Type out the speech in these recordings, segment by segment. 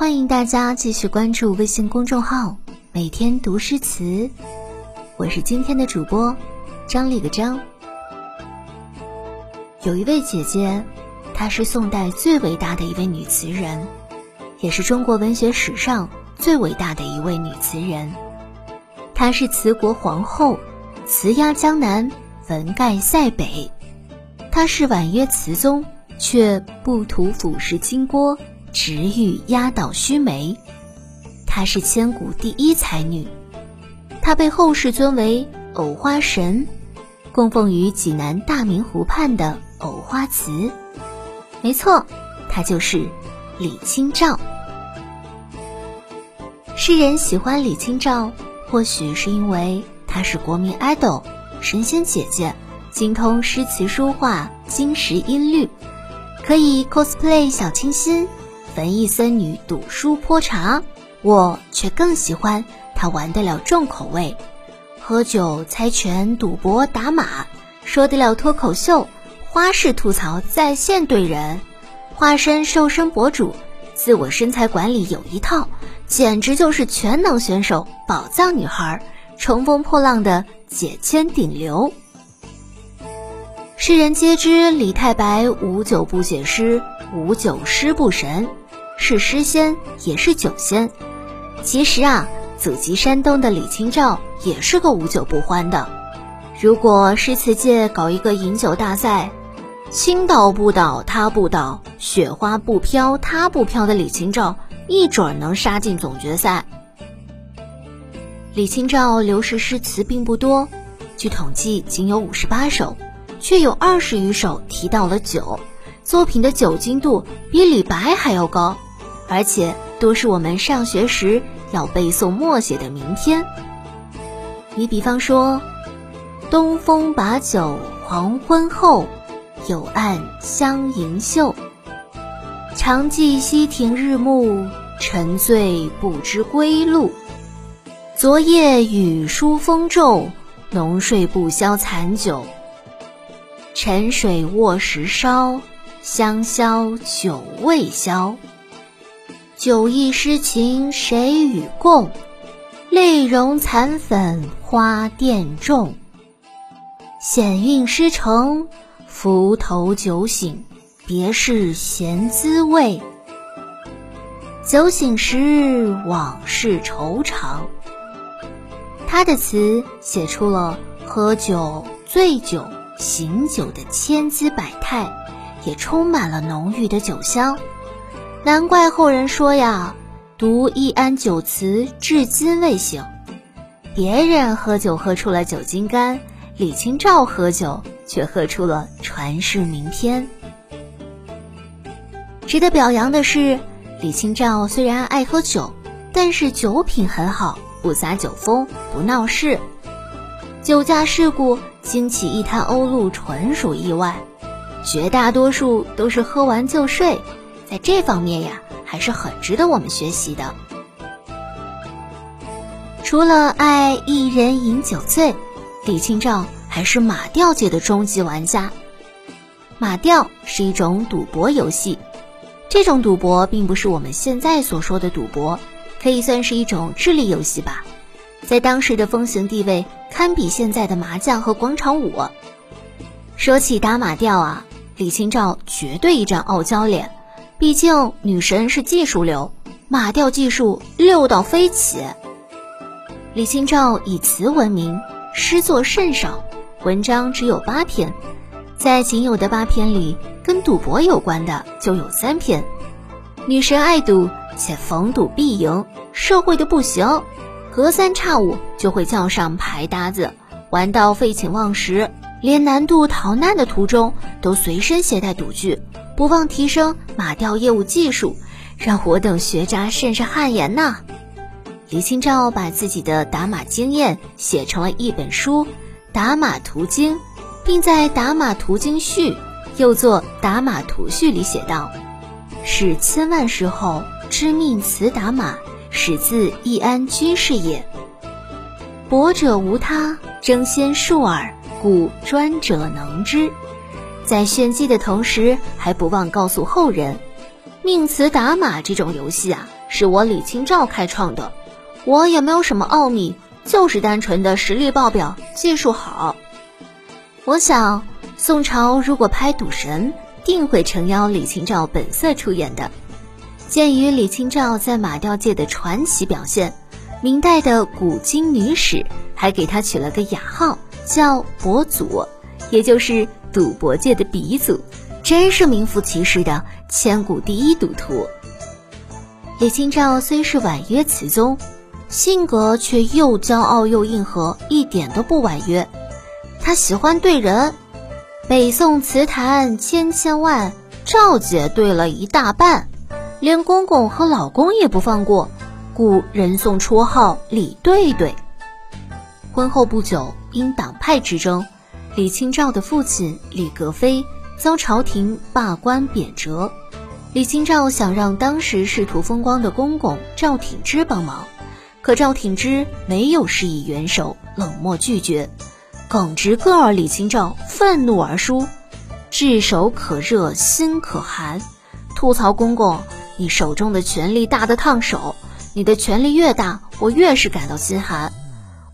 欢迎大家继续关注微信公众号“每天读诗词”，我是今天的主播张丽个张。有一位姐姐，她是宋代最伟大的一位女词人，也是中国文学史上最伟大的一位女词人。她是词国皇后，词压江南，文盖塞北。她是婉约词宗，却不图俯视金郭。直欲压倒须眉，她是千古第一才女，她被后世尊为藕花神，供奉于济南大明湖畔的藕花祠。没错，她就是李清照。世人喜欢李清照，或许是因为她是国民 idol，神仙姐姐，精通诗词书画、金石音律，可以 cosplay 小清新。文艺僧女赌书泼茶，我却更喜欢她玩得了重口味，喝酒、猜拳、赌博、打马，说得了脱口秀，花式吐槽在线怼人，化身瘦身博主，自我身材管理有一套，简直就是全能选手、宝藏女孩，乘风破浪的姐千顶流。世人皆知李太白无酒不写诗，无酒诗不神。是诗仙，也是酒仙。其实啊，祖籍山东的李清照也是个无酒不欢的。如果诗词界搞一个饮酒大赛，青岛不倒他不倒，雪花不飘他不飘的李清照，一准儿能杀进总决赛。李清照流失诗词并不多，据统计仅有五十八首，却有二十余首提到了酒，作品的酒精度比李白还要高。而且都是我们上学时要背诵默写的名篇。你比方说：“东风把酒黄昏后，有暗香盈袖。常记溪亭日暮，沉醉不知归路。昨夜雨疏风骤，浓睡不消残酒。沉水卧石烧，香消酒未消。”酒意诗情谁与共？泪融残粉花钿重。险韵诗成，浮头酒醒，别是闲滋味。酒醒时，往事愁长。他的词写出了喝酒、醉酒、醒酒的千姿百态，也充满了浓郁的酒香。难怪后人说呀，读易安酒词至今未醒。别人喝酒喝出了酒精肝，李清照喝酒却喝出了传世名篇。值得表扬的是，李清照虽然爱喝酒，但是酒品很好，不撒酒疯，不闹事。酒驾事故惊起一滩鸥鹭，纯属意外，绝大多数都是喝完就睡。在这方面呀，还是很值得我们学习的。除了爱一人饮酒醉，李清照还是马吊界的终极玩家。马吊是一种赌博游戏，这种赌博并不是我们现在所说的赌博，可以算是一种智力游戏吧。在当时的风行地位，堪比现在的麻将和广场舞。说起打马吊啊，李清照绝对一张傲娇脸。毕竟女神是技术流，马吊技术溜到飞起。李清照以词闻名，诗作甚少，文章只有八篇。在仅有的八篇里，跟赌博有关的就有三篇。女神爱赌，且逢赌必赢，社会的不行，隔三差五就会叫上牌搭子，玩到废寝忘食，连南渡逃难的途中都随身携带赌具。不忘提升马吊业务技术，让我等学渣甚是汗颜呐！李清照把自己的打马经验写成了一本书《打马图经》，并在《打马图经序》又作《打马图序》里写道：“使千万时候知命辞打马，始自易安居士也。博者无他，争先数耳，故专者能之。”在炫技的同时，还不忘告诉后人，命词打马这种游戏啊，是我李清照开创的。我也没有什么奥秘，就是单纯的实力爆表，技术好。我想，宋朝如果拍《赌神》，定会诚邀李清照本色出演的。鉴于李清照在马吊界的传奇表现，明代的古今女史还给她取了个雅号，叫“博祖”，也就是赌博界的鼻祖，真是名副其实的千古第一赌徒。李清照虽是婉约词宗，性格却又骄傲又硬核，一点都不婉约。她喜欢对人，北宋词坛千千万，赵姐对了一大半。连公公和老公也不放过，故人送绰号李对对。婚后不久，因党派之争，李清照的父亲李格非遭朝廷罢官贬谪。李清照想让当时仕途风光的公公赵挺之帮忙，可赵挺之没有施以援手，冷漠拒绝。耿直个儿李清照愤怒而书：“炙手可热心可寒，吐槽公公。”你手中的权力大的烫手，你的权力越大，我越是感到心寒。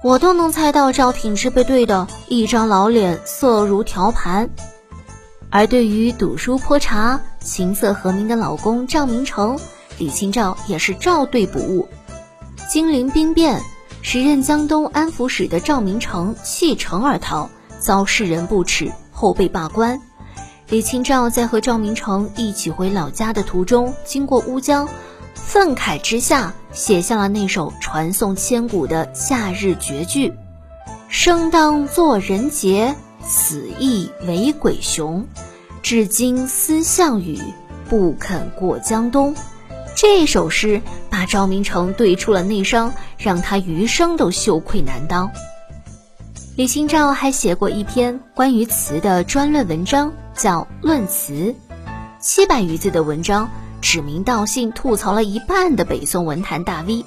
我都能猜到赵挺之被对的一张老脸色如条盘，而对于赌书泼茶、琴瑟和鸣的老公赵明诚，李清照也是照对不误。金陵兵变，时任江东安抚使的赵明诚弃城而逃，遭世人不齿，后被罢官。李清照在和赵明诚一起回老家的途中，经过乌江，愤慨之下写下了那首传颂千古的夏日绝句：“生当作人杰，死亦为鬼雄。至今思项羽，不肯过江东。”这首诗把赵明诚对出了内伤，让他余生都羞愧难当。李清照还写过一篇关于词的专论文章。叫《论词》，七百余字的文章，指名道姓吐槽了一半的北宋文坛大 V，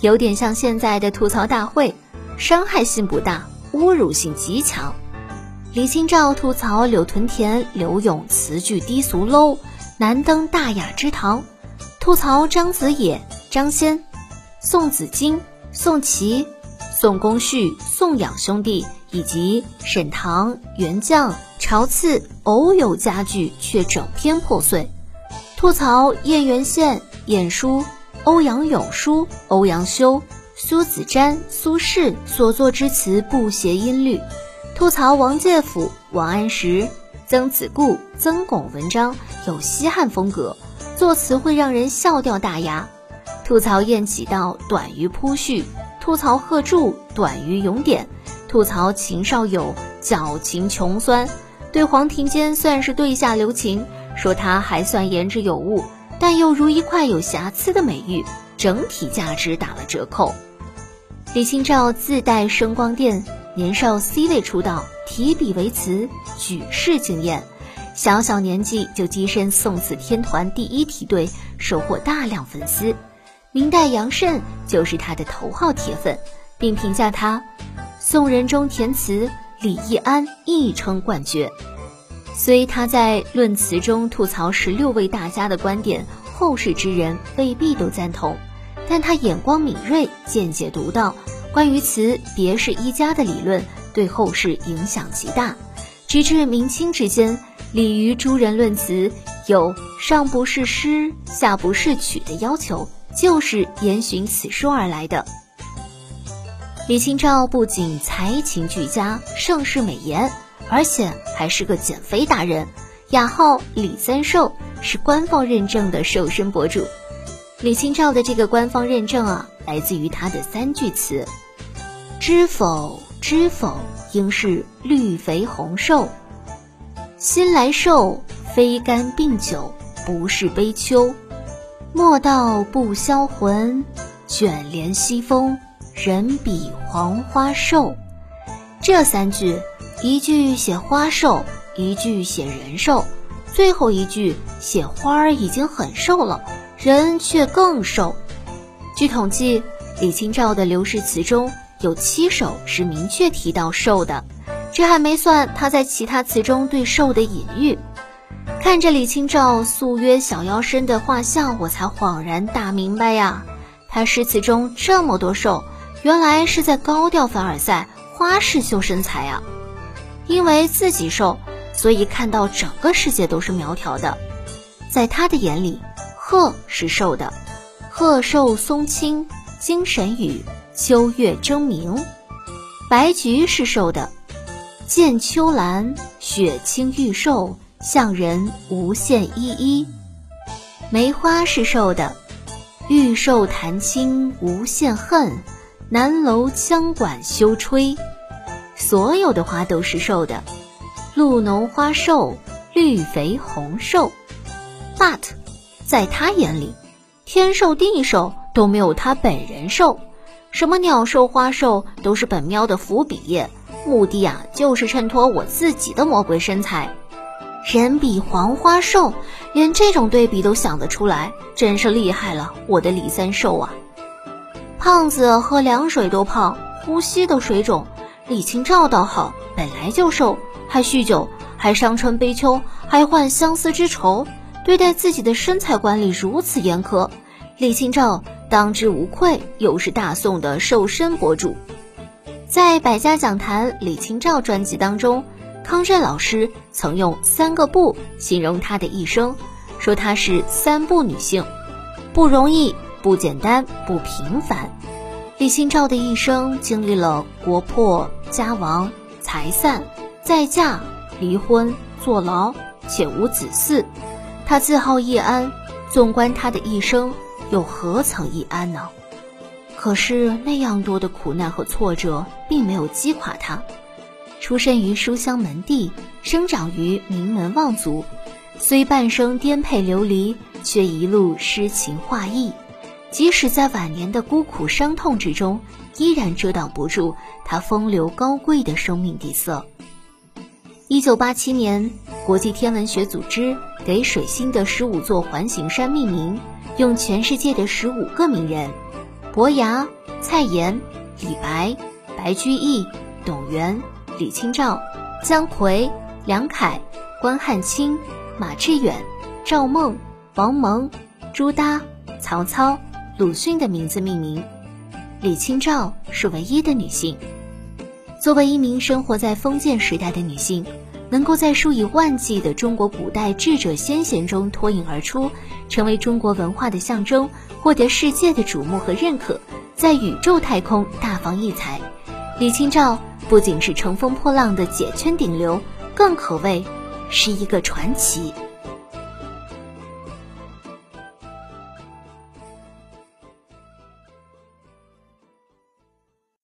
有点像现在的吐槽大会，伤害性不大，侮辱性极强。李清照吐槽柳屯田、柳永词句低俗 low，难登大雅之堂；吐槽张子野、张先、宋子京、宋琦、宋公绪、宋养兄弟。以及沈唐、元绛、朝次偶有佳句，却整篇破碎。吐槽叶元宪、晏殊、欧阳永叔、欧阳修、苏子瞻、苏轼所作之词不谐音律。吐槽王介甫、王安石、曾子固、曾巩文章有西汉风格，作词会让人笑掉大牙。吐槽晏几道短于铺叙，吐槽贺铸短于咏典。吐槽秦少有矫情穷酸，对黄庭坚算是对下留情，说他还算言之有物，但又如一块有瑕疵的美玉，整体价值打了折扣。李清照自带声光电，年少 C 位出道，提笔为词，举世惊艳，小小年纪就跻身宋词天团第一梯队，收获大量粉丝。明代杨慎就是他的头号铁粉，并评价他。宋人中填词，李易安一称冠绝。虽他在论词中吐槽十六位大家的观点，后世之人未必都赞同，但他眼光敏锐，见解独到，关于词别是一家的理论对后世影响极大。直至明清之间，李渔诸人论词有上不是诗，下不是曲的要求，就是沿循此说而来的。李清照不仅才情俱佳、盛世美颜，而且还是个减肥达人，雅号李三瘦，是官方认证的瘦身博主。李清照的这个官方认证啊，来自于她的三句词：“知否，知否，应是绿肥红瘦。新来瘦，非干病酒，不是悲秋。莫道不销魂，卷帘西风。”人比黄花瘦，这三句，一句写花瘦，一句写人瘦，最后一句写花儿已经很瘦了，人却更瘦。据统计，李清照的流逝词中有七首是明确提到瘦的，这还没算她在其他词中对瘦的隐喻。看着李清照素约小腰身的画像，我才恍然大明白呀，他诗词中这么多瘦，原来是在高调凡尔赛花式秀身材啊。因为自己瘦，所以看到整个世界都是苗条的。在他的眼里，鹤是瘦的，鹤瘦松青，精神语，秋月争明；白菊是瘦的，见秋兰，雪清玉瘦。向人无限依依，梅花是瘦的，玉瘦檀清无限恨，南楼羌管休吹。所有的花都是瘦的，露浓花瘦，绿肥红瘦。But，在他眼里，天瘦地瘦都没有他本人瘦。什么鸟瘦花瘦都是本喵的伏笔，目的啊就是衬托我自己的魔鬼身材。人比黄花瘦，连这种对比都想得出来，真是厉害了，我的李三瘦啊！胖子喝凉水都胖，呼吸都水肿。李清照倒好，本来就瘦，还酗酒，还伤春悲秋，还患相思之愁，对待自己的身材管理如此严苛。李清照当之无愧，又是大宋的瘦身博主。在《百家讲坛李清照专辑当中。康震老师曾用三个不形容她的一生，说她是三不女性：不容易、不简单、不平凡。李清照的一生经历了国破家亡、财散、再嫁、离婚、坐牢，且无子嗣。她自号易安，纵观她的一生，又何曾易安呢？可是那样多的苦难和挫折，并没有击垮她。出身于书香门第，生长于名门望族，虽半生颠沛流离，却一路诗情画意。即使在晚年的孤苦伤痛之中，依然遮挡不住他风流高贵的生命底色。一九八七年，国际天文学组织给水星的十五座环形山命名，用全世界的十五个名人：伯牙、蔡琰、李白、白居易、董源。李清照、姜夔、梁凯、关汉卿、马致远、赵梦、王蒙、朱耷、曹操、鲁迅的名字命名。李清照是唯一的女性。作为一名生活在封建时代的女性，能够在数以万计的中国古代智者先贤中脱颖而出，成为中国文化的象征，获得世界的瞩目和认可，在宇宙太空大放异彩。李清照。不仅是乘风破浪的姐圈顶流，更可谓是一个传奇。